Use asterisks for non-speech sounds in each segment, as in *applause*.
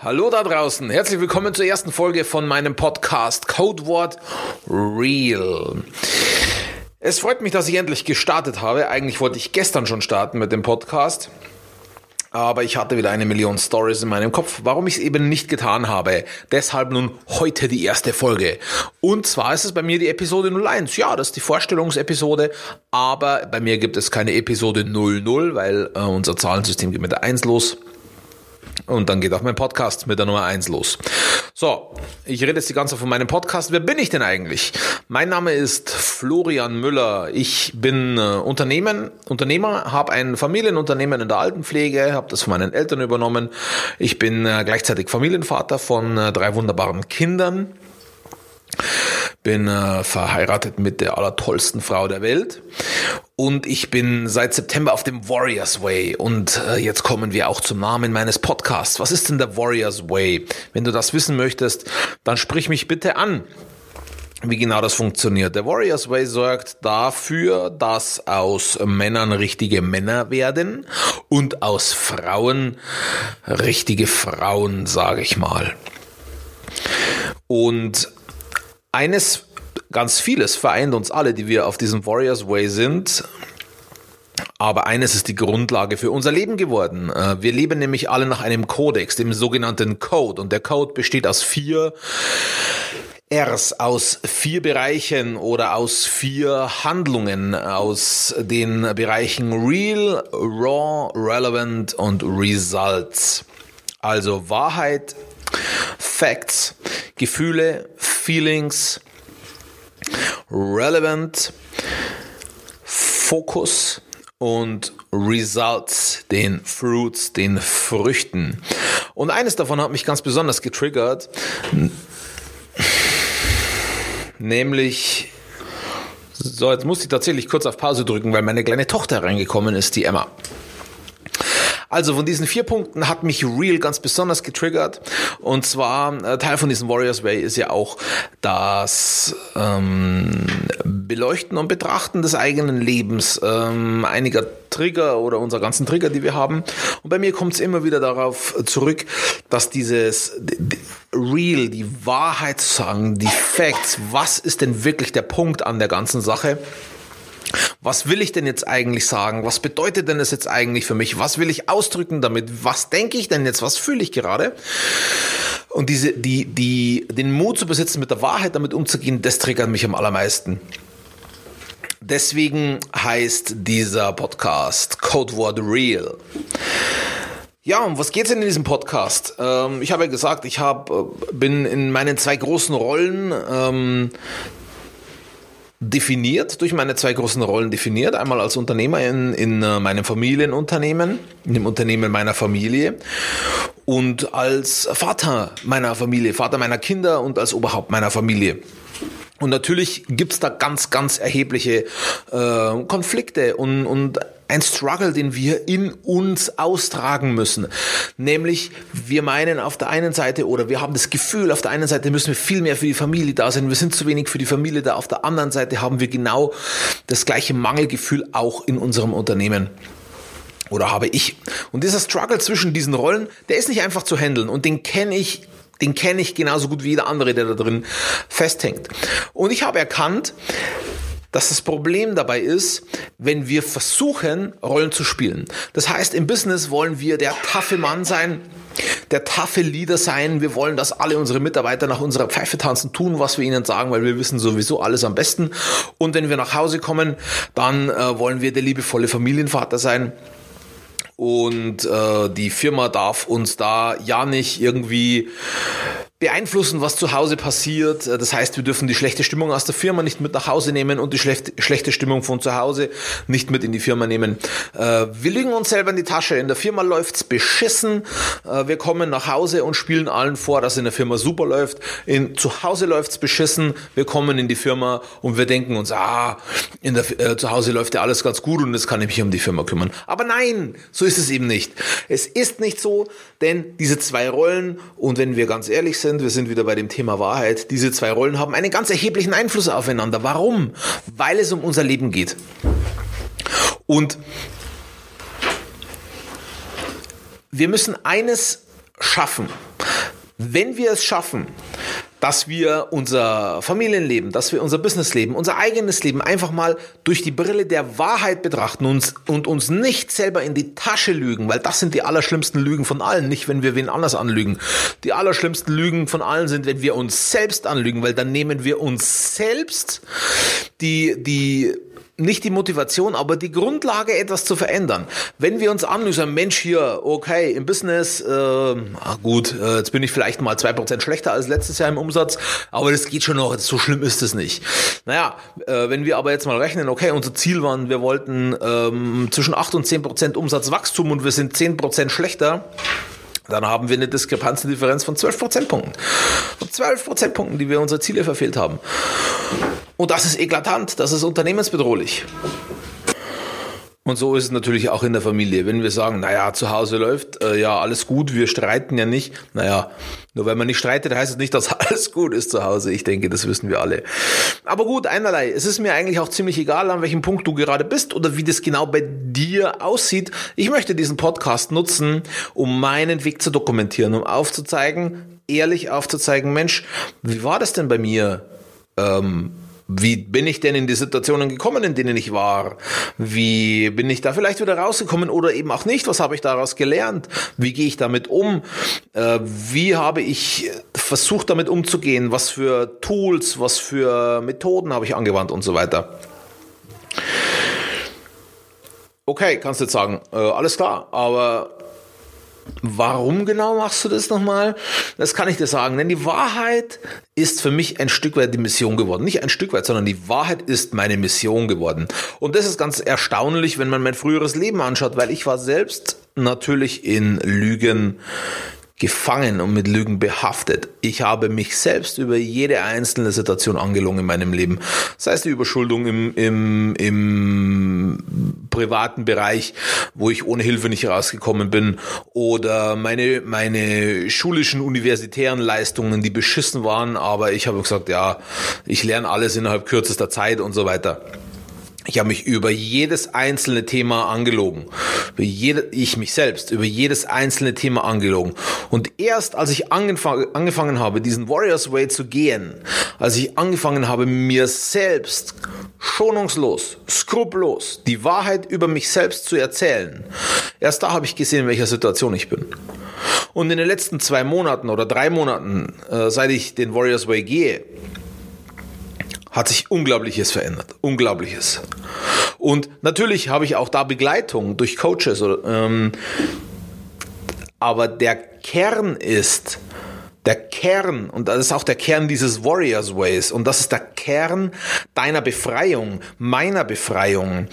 Hallo da draußen, herzlich willkommen zur ersten Folge von meinem Podcast Codewort Real. Es freut mich, dass ich endlich gestartet habe. Eigentlich wollte ich gestern schon starten mit dem Podcast. Aber ich hatte wieder eine Million Stories in meinem Kopf, warum ich es eben nicht getan habe. Deshalb nun heute die erste Folge. Und zwar ist es bei mir die Episode 01. Ja, das ist die Vorstellungsepisode, aber bei mir gibt es keine Episode 00, weil äh, unser Zahlensystem geht mit der 1 los. Und dann geht auch mein Podcast mit der Nummer 1 los. So, ich rede jetzt die ganze Zeit von meinem Podcast. Wer bin ich denn eigentlich? Mein Name ist Florian Müller. Ich bin äh, Unternehmen, Unternehmer, habe ein Familienunternehmen in der Altenpflege, habe das von meinen Eltern übernommen. Ich bin äh, gleichzeitig Familienvater von äh, drei wunderbaren Kindern bin äh, verheiratet mit der allertollsten Frau der Welt und ich bin seit September auf dem Warriors Way und äh, jetzt kommen wir auch zum Namen meines Podcasts. Was ist denn der Warriors Way? Wenn du das wissen möchtest, dann sprich mich bitte an wie genau das funktioniert. Der Warriors Way sorgt dafür, dass aus Männern richtige Männer werden und aus Frauen richtige Frauen, sage ich mal. Und eines, ganz vieles vereint uns alle, die wir auf diesem Warriors Way sind. Aber eines ist die Grundlage für unser Leben geworden. Äh, wir leben nämlich alle nach einem Kodex, dem sogenannten Code. Und der Code besteht aus vier Rs, aus vier Bereichen oder aus vier Handlungen, aus den Bereichen Real, Raw, Relevant und Results. Also Wahrheit, Facts, Gefühle, Feelings, Relevant, Fokus und Results, den Fruits, den Früchten. Und eines davon hat mich ganz besonders getriggert, nämlich so, jetzt muss ich tatsächlich kurz auf Pause drücken, weil meine kleine Tochter reingekommen ist, die Emma. Also von diesen vier Punkten hat mich Real ganz besonders getriggert. Und zwar äh, Teil von diesem Warriors Way ist ja auch das ähm, Beleuchten und Betrachten des eigenen Lebens, ähm, einiger Trigger oder unserer ganzen Trigger, die wir haben. Und bei mir kommt es immer wieder darauf zurück, dass dieses Real, die Wahrheit zu sagen, die Facts, was ist denn wirklich der Punkt an der ganzen Sache? Was will ich denn jetzt eigentlich sagen? Was bedeutet denn das jetzt eigentlich für mich? Was will ich ausdrücken damit? Was denke ich denn jetzt? Was fühle ich gerade? Und diese, die, die, den Mut zu besitzen, mit der Wahrheit damit umzugehen, das triggert mich am allermeisten. Deswegen heißt dieser Podcast Codewort Real. Ja, um was geht's denn in diesem Podcast? Ähm, ich habe ja gesagt, ich hab, äh, bin in meinen zwei großen Rollen ähm, definiert, durch meine zwei großen Rollen definiert. Einmal als Unternehmer in, in äh, meinem Familienunternehmen, in dem Unternehmen meiner Familie und als Vater meiner Familie, Vater meiner Kinder und als Oberhaupt meiner Familie. Und natürlich gibt's da ganz, ganz erhebliche äh, Konflikte und, und ein Struggle, den wir in uns austragen müssen. Nämlich, wir meinen auf der einen Seite oder wir haben das Gefühl, auf der einen Seite müssen wir viel mehr für die Familie da sein, wir sind zu wenig für die Familie da. Auf der anderen Seite haben wir genau das gleiche Mangelgefühl auch in unserem Unternehmen. Oder habe ich. Und dieser Struggle zwischen diesen Rollen, der ist nicht einfach zu handeln und den kenne ich den kenne ich genauso gut wie jeder andere, der da drin festhängt. Und ich habe erkannt, dass das Problem dabei ist, wenn wir versuchen, Rollen zu spielen. Das heißt, im Business wollen wir der taffe Mann sein, der taffe Leader sein. Wir wollen, dass alle unsere Mitarbeiter nach unserer Pfeife tanzen, tun, was wir ihnen sagen, weil wir wissen sowieso alles am besten. Und wenn wir nach Hause kommen, dann äh, wollen wir der liebevolle Familienvater sein und äh, die Firma darf uns da ja nicht irgendwie beeinflussen, was zu Hause passiert. Das heißt, wir dürfen die schlechte Stimmung aus der Firma nicht mit nach Hause nehmen und die schlechte Stimmung von zu Hause nicht mit in die Firma nehmen. Äh, wir lügen uns selber in die Tasche. In der Firma läuft's beschissen. Äh, wir kommen nach Hause und spielen allen vor, dass in der Firma super läuft. In, zu Hause läuft's beschissen. Wir kommen in die Firma und wir denken uns, ah, in der, äh, zu Hause läuft ja alles ganz gut und jetzt kann ich mich um die Firma kümmern. Aber nein, so ist es eben nicht. Es ist nicht so, denn diese zwei Rollen und wenn wir ganz ehrlich sind, sind, wir sind wieder bei dem Thema Wahrheit, diese zwei Rollen haben einen ganz erheblichen Einfluss aufeinander. Warum? Weil es um unser Leben geht. Und wir müssen eines schaffen. wenn wir es schaffen, dass wir unser Familienleben, dass wir unser Businessleben, unser eigenes Leben einfach mal durch die Brille der Wahrheit betrachten uns, und uns nicht selber in die Tasche lügen, weil das sind die allerschlimmsten Lügen von allen, nicht wenn wir wen anders anlügen. Die allerschlimmsten Lügen von allen sind, wenn wir uns selbst anlügen, weil dann nehmen wir uns selbst die, die nicht die Motivation, aber die Grundlage, etwas zu verändern. Wenn wir uns anlösen, Mensch hier, okay, im Business, äh, gut, äh, jetzt bin ich vielleicht mal zwei Prozent schlechter als letztes Jahr im Umsatz, aber das geht schon noch, so schlimm ist es nicht. Naja, äh, wenn wir aber jetzt mal rechnen, okay, unser Ziel waren, wir wollten ähm, zwischen acht und zehn Prozent Umsatzwachstum und wir sind zehn Prozent schlechter, dann haben wir eine Diskrepanzdifferenz von 12 Prozentpunkten. Von 12 Prozentpunkten, die wir unsere Ziele verfehlt haben. Und das ist eklatant, das ist unternehmensbedrohlich. Und so ist es natürlich auch in der Familie. Wenn wir sagen, naja, zu Hause läuft, äh, ja, alles gut, wir streiten ja nicht. Naja, nur wenn man nicht streitet, heißt es nicht, dass *laughs* alles gut ist zu Hause. Ich denke, das wissen wir alle. Aber gut, einerlei. Es ist mir eigentlich auch ziemlich egal, an welchem Punkt du gerade bist oder wie das genau bei dir aussieht. Ich möchte diesen Podcast nutzen, um meinen Weg zu dokumentieren, um aufzuzeigen, ehrlich aufzuzeigen, Mensch, wie war das denn bei mir? Ähm, wie bin ich denn in die Situationen gekommen, in denen ich war? Wie bin ich da vielleicht wieder rausgekommen oder eben auch nicht? Was habe ich daraus gelernt? Wie gehe ich damit um? Äh, wie habe ich versucht, damit umzugehen? Was für Tools, was für Methoden habe ich angewandt und so weiter? Okay, kannst du jetzt sagen, äh, alles klar, aber Warum genau machst du das nochmal? Das kann ich dir sagen, denn die Wahrheit ist für mich ein Stück weit die Mission geworden. Nicht ein Stück weit, sondern die Wahrheit ist meine Mission geworden. Und das ist ganz erstaunlich, wenn man mein früheres Leben anschaut, weil ich war selbst natürlich in Lügen gefangen und mit Lügen behaftet. Ich habe mich selbst über jede einzelne Situation angelogen in meinem Leben. Sei es die Überschuldung im, im, im privaten Bereich, wo ich ohne Hilfe nicht rausgekommen bin, oder meine, meine schulischen, universitären Leistungen, die beschissen waren, aber ich habe gesagt, ja, ich lerne alles innerhalb kürzester Zeit und so weiter. Ich habe mich über jedes einzelne Thema angelogen. Über jede, ich mich selbst, über jedes einzelne Thema angelogen. Und erst als ich angefang, angefangen habe, diesen Warriors Way zu gehen, als ich angefangen habe, mir selbst schonungslos, skrupellos die Wahrheit über mich selbst zu erzählen, erst da habe ich gesehen, in welcher Situation ich bin. Und in den letzten zwei Monaten oder drei Monaten, äh, seit ich den Warriors Way gehe, hat sich Unglaubliches verändert. Unglaubliches. Und natürlich habe ich auch da Begleitung durch Coaches. Ähm, aber der Kern ist, der Kern, und das ist auch der Kern dieses Warriors Ways, und das ist der Kern deiner Befreiung, meiner Befreiung,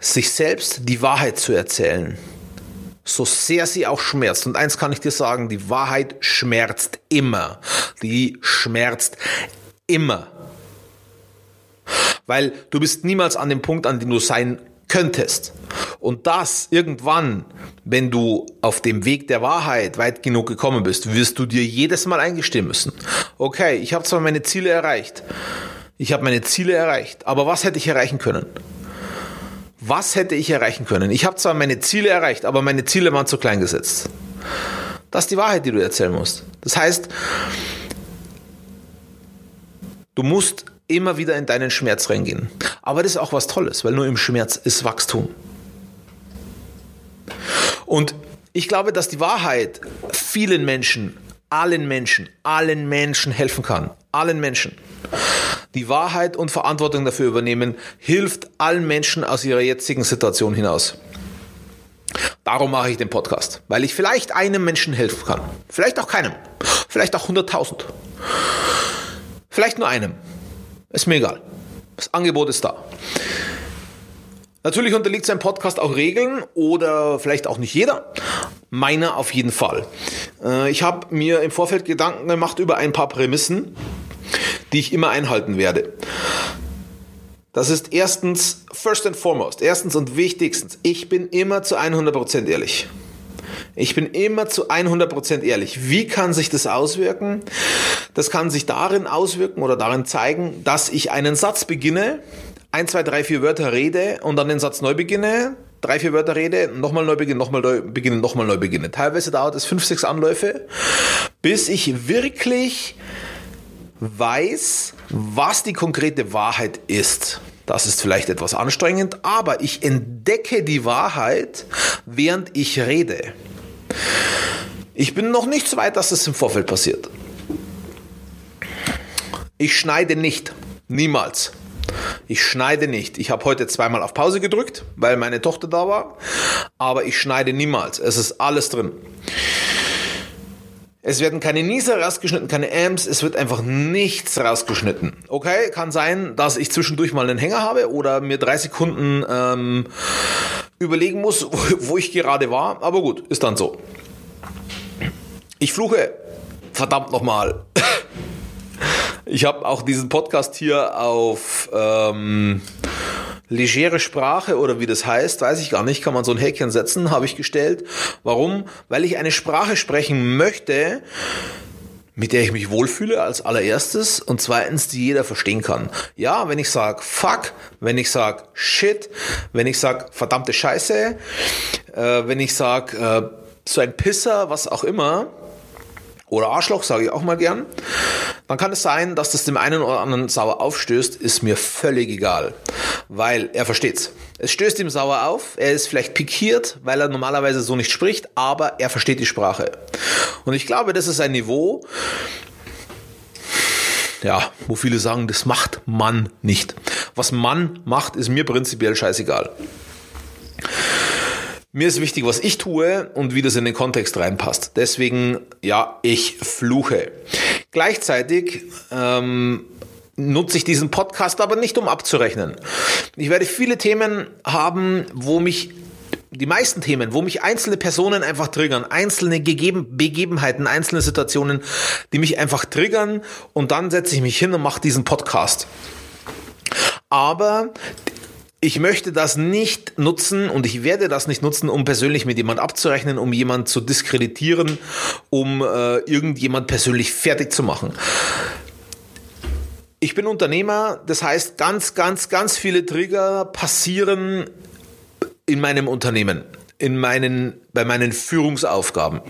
sich selbst die Wahrheit zu erzählen. So sehr sie auch schmerzt. Und eins kann ich dir sagen, die Wahrheit schmerzt immer. Die schmerzt immer. Weil du bist niemals an dem Punkt, an dem du sein könntest. Und das irgendwann, wenn du auf dem Weg der Wahrheit weit genug gekommen bist, wirst du dir jedes Mal eingestehen müssen. Okay, ich habe zwar meine Ziele erreicht. Ich habe meine Ziele erreicht. Aber was hätte ich erreichen können? Was hätte ich erreichen können? Ich habe zwar meine Ziele erreicht, aber meine Ziele waren zu klein gesetzt. Das ist die Wahrheit, die du erzählen musst. Das heißt, du musst immer wieder in deinen Schmerz reingehen. Aber das ist auch was Tolles, weil nur im Schmerz ist Wachstum. Und ich glaube, dass die Wahrheit vielen Menschen, allen Menschen, allen Menschen helfen kann. Allen Menschen. Die Wahrheit und Verantwortung dafür übernehmen hilft allen Menschen aus ihrer jetzigen Situation hinaus. Darum mache ich den Podcast, weil ich vielleicht einem Menschen helfen kann. Vielleicht auch keinem. Vielleicht auch 100.000. Vielleicht nur einem. Ist mir egal. Das Angebot ist da. Natürlich unterliegt sein Podcast auch Regeln oder vielleicht auch nicht jeder. Meiner auf jeden Fall. Äh, ich habe mir im Vorfeld Gedanken gemacht über ein paar Prämissen, die ich immer einhalten werde. Das ist erstens, first and foremost, erstens und wichtigstens, ich bin immer zu 100% ehrlich. Ich bin immer zu 100% ehrlich. Wie kann sich das auswirken? Das kann sich darin auswirken oder darin zeigen, dass ich einen Satz beginne, ein, zwei, drei, vier Wörter rede und dann den Satz neu beginne, drei, vier Wörter rede, nochmal neu beginnen, nochmal neu beginnen, nochmal neu beginnen. Teilweise dauert es fünf, sechs Anläufe, bis ich wirklich weiß, was die konkrete Wahrheit ist. Das ist vielleicht etwas anstrengend, aber ich entdecke die Wahrheit, während ich rede. Ich bin noch nicht so weit, dass es im Vorfeld passiert. Ich schneide nicht. Niemals. Ich schneide nicht. Ich habe heute zweimal auf Pause gedrückt, weil meine Tochter da war. Aber ich schneide niemals. Es ist alles drin. Es werden keine Nieser rausgeschnitten, keine Amps, es wird einfach nichts rausgeschnitten. Okay, kann sein, dass ich zwischendurch mal einen Hänger habe oder mir drei Sekunden ähm, überlegen muss, wo, ich gerade war. Aber gut, ist dann so. Ich fluche. Verdammt nochmal. *laughs* Ich habe auch diesen Podcast hier auf ähm, legere Sprache oder wie das heißt, weiß ich gar nicht, kann man so ein Häkchen setzen, habe ich gestellt. Warum? Weil ich eine Sprache sprechen möchte, mit der ich mich wohlfühle als allererstes und zweitens, die jeder verstehen kann. Ja, wenn ich sag fuck, wenn ich sag shit, wenn ich sag verdammte Scheiße, äh, wenn ich sag äh, so ein Pisser, was auch immer, oder Arschloch, sage ich auch mal gern, dann kann es sein, dass das dem einen oder anderen sauer aufstößt, ist mir völlig egal, weil er versteht's. Es stößt ihm sauer auf, er ist vielleicht pikiert, weil er normalerweise so nicht spricht, aber er versteht die Sprache. Und ich glaube, das ist ein Niveau, ja, wo viele sagen, das macht man nicht. Was man macht, ist mir prinzipiell scheißegal. Mir ist wichtig, was ich tue und wie das in den Kontext reinpasst. Deswegen, ja, ich fluche. Gleichzeitig ähm, nutze ich diesen Podcast aber nicht, um abzurechnen. Ich werde viele Themen haben, wo mich die meisten Themen, wo mich einzelne Personen einfach triggern, einzelne Gegeben, Begebenheiten, einzelne Situationen, die mich einfach triggern und dann setze ich mich hin und mache diesen Podcast. Aber ich möchte das nicht nutzen und ich werde das nicht nutzen, um persönlich mit jemand abzurechnen, um jemand zu diskreditieren, um äh, irgendjemand persönlich fertig zu machen. Ich bin Unternehmer, das heißt, ganz, ganz, ganz viele Trigger passieren in meinem Unternehmen, in meinen, bei meinen Führungsaufgaben.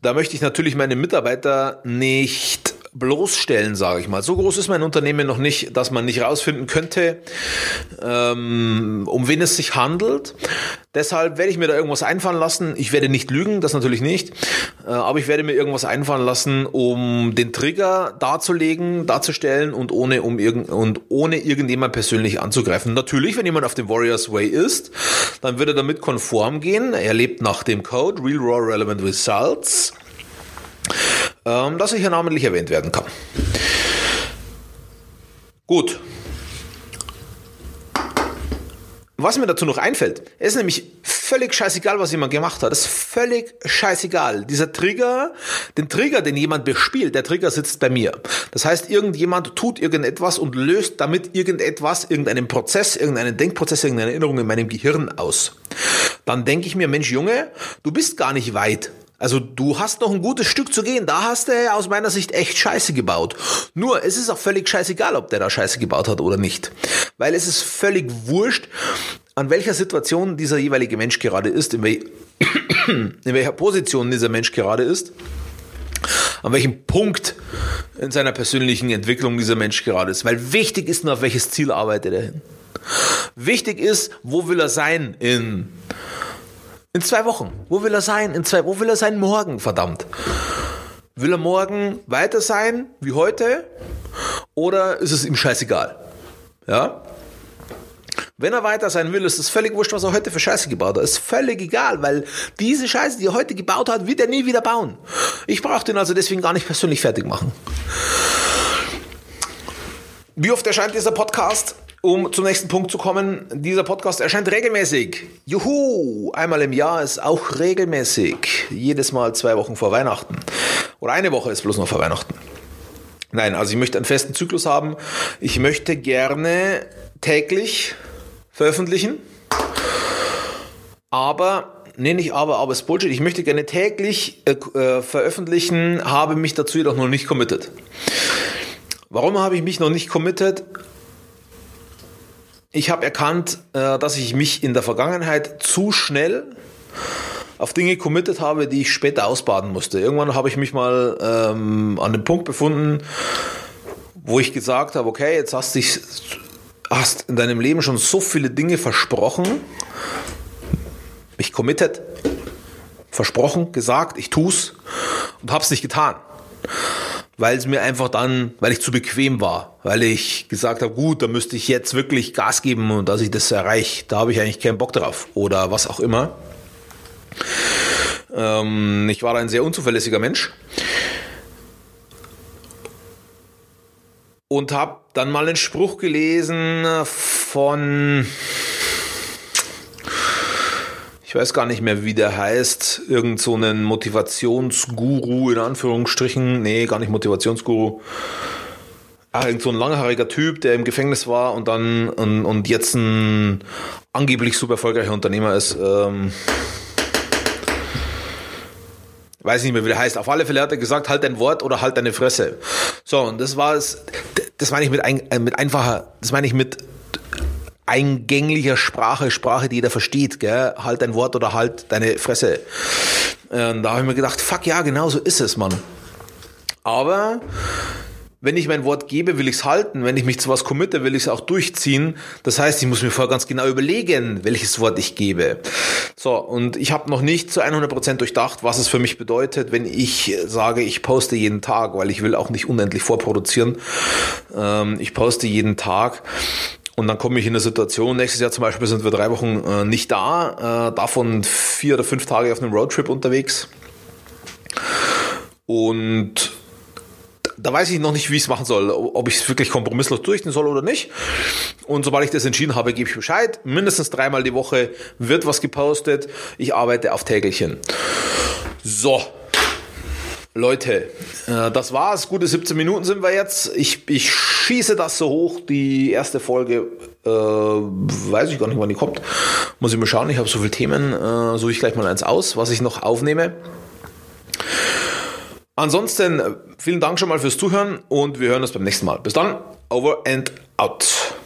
Da möchte ich natürlich meine Mitarbeiter nicht bloßstellen, sage ich mal. So groß ist mein Unternehmen noch nicht, dass man nicht rausfinden könnte, ähm, um wen es sich handelt. Deshalb werde ich mir da irgendwas einfallen lassen. Ich werde nicht lügen, das natürlich nicht, äh, aber ich werde mir irgendwas einfallen lassen, um den Trigger darzulegen, darzustellen und ohne um irgend und ohne irgendjemand persönlich anzugreifen. Natürlich, wenn jemand auf dem Warriors Way ist, dann wird er damit konform gehen. Er lebt nach dem Code Real Raw Relevant Results ähm, dass er hier namentlich erwähnt werden kann. Gut. Was mir dazu noch einfällt, ist nämlich völlig scheißegal, was jemand gemacht hat. Es ist völlig scheißegal. Dieser Trigger, den Trigger, den jemand bespielt, der Trigger sitzt bei mir. Das heißt, irgendjemand tut irgendetwas und löst damit irgendetwas, irgendeinen Prozess, irgendeinen Denkprozess, irgendeine Erinnerung in meinem Gehirn aus. Dann denke ich mir, Mensch, Junge, du bist gar nicht weit. Also du hast noch ein gutes Stück zu gehen. Da hast du aus meiner Sicht echt Scheiße gebaut. Nur, es ist auch völlig scheißegal, ob der da Scheiße gebaut hat oder nicht. Weil es ist völlig wurscht, an welcher Situation dieser jeweilige Mensch gerade ist, in, wel *coughs* in welcher Position dieser Mensch gerade ist, an welchem Punkt in seiner persönlichen Entwicklung dieser Mensch gerade ist. Weil wichtig ist nur, auf welches Ziel arbeitet er hin. Wichtig ist, wo will er sein in in zwei Wochen. Wo will er sein? In zwei, wo will er sein morgen? Verdammt. Will er morgen weiter sein wie heute? Oder ist es ihm scheißegal? Ja? Wenn er weiter sein will, ist es völlig wurscht, was er heute für Scheiße gebaut hat. Ist völlig egal, weil diese Scheiße, die er heute gebaut hat, wird er nie wieder bauen. Ich brauche den also deswegen gar nicht persönlich fertig machen. Wie oft erscheint dieser Podcast? Um zum nächsten Punkt zu kommen, dieser Podcast erscheint regelmäßig. Juhu! Einmal im Jahr ist auch regelmäßig. Jedes Mal zwei Wochen vor Weihnachten. Oder eine Woche ist bloß noch vor Weihnachten. Nein, also ich möchte einen festen Zyklus haben. Ich möchte gerne täglich veröffentlichen. Aber, nee, nicht aber, aber ist Bullshit. Ich möchte gerne täglich äh, äh, veröffentlichen, habe mich dazu jedoch noch nicht committed. Warum habe ich mich noch nicht committed? Ich habe erkannt, äh, dass ich mich in der Vergangenheit zu schnell auf Dinge committed habe, die ich später ausbaden musste. Irgendwann habe ich mich mal ähm, an dem Punkt befunden, wo ich gesagt habe, okay, jetzt hast du hast in deinem Leben schon so viele Dinge versprochen, mich committed, versprochen, gesagt, ich tu's und hab's nicht getan. Weil es mir einfach dann, weil ich zu bequem war, weil ich gesagt habe, gut, da müsste ich jetzt wirklich Gas geben und dass ich das erreiche, da habe ich eigentlich keinen Bock drauf oder was auch immer. Ähm, ich war ein sehr unzuverlässiger Mensch und habe dann mal einen Spruch gelesen von ich weiß gar nicht mehr, wie der heißt, irgend so einen Motivationsguru in Anführungsstrichen, nee, gar nicht Motivationsguru. Ah, irgend so ein langhaariger Typ, der im Gefängnis war und dann und, und jetzt ein angeblich super erfolgreicher Unternehmer ist. Ähm, weiß nicht mehr, wie der heißt. Auf alle Fälle hat er gesagt, halt dein Wort oder halt deine Fresse. So, und das war es, das meine ich mit, ein, äh, mit einfacher, das meine ich mit eingänglicher Sprache, Sprache, die jeder versteht, gell? Halt dein Wort oder halt deine Fresse. Und da habe ich mir gedacht, fuck ja, genau so ist es, Mann. Aber wenn ich mein Wort gebe, will ich es halten. Wenn ich mich zu was committe, will ich es auch durchziehen. Das heißt, ich muss mir vorher ganz genau überlegen, welches Wort ich gebe. So, und ich habe noch nicht zu 100% durchdacht, was es für mich bedeutet, wenn ich sage, ich poste jeden Tag, weil ich will auch nicht unendlich vorproduzieren. Ähm, ich poste jeden Tag. Und dann komme ich in eine Situation, nächstes Jahr zum Beispiel sind wir drei Wochen äh, nicht da, äh, davon vier oder fünf Tage auf einem Roadtrip unterwegs. Und da weiß ich noch nicht, wie ich es machen soll, ob ich es wirklich kompromisslos durchziehen soll oder nicht. Und sobald ich das entschieden habe, gebe ich Bescheid. Mindestens dreimal die Woche wird was gepostet. Ich arbeite auf Tägelchen. So, Leute, äh, das war's. Gute 17 Minuten sind wir jetzt. Ich, ich schieße das so hoch. Die erste Folge, äh, weiß ich gar nicht, wann die kommt. Muss ich mal schauen. Ich habe so viele Themen. Äh, suche ich gleich mal eins aus, was ich noch aufnehme. Ansonsten vielen Dank schon mal fürs Zuhören und wir hören uns beim nächsten Mal. Bis dann. Over and out.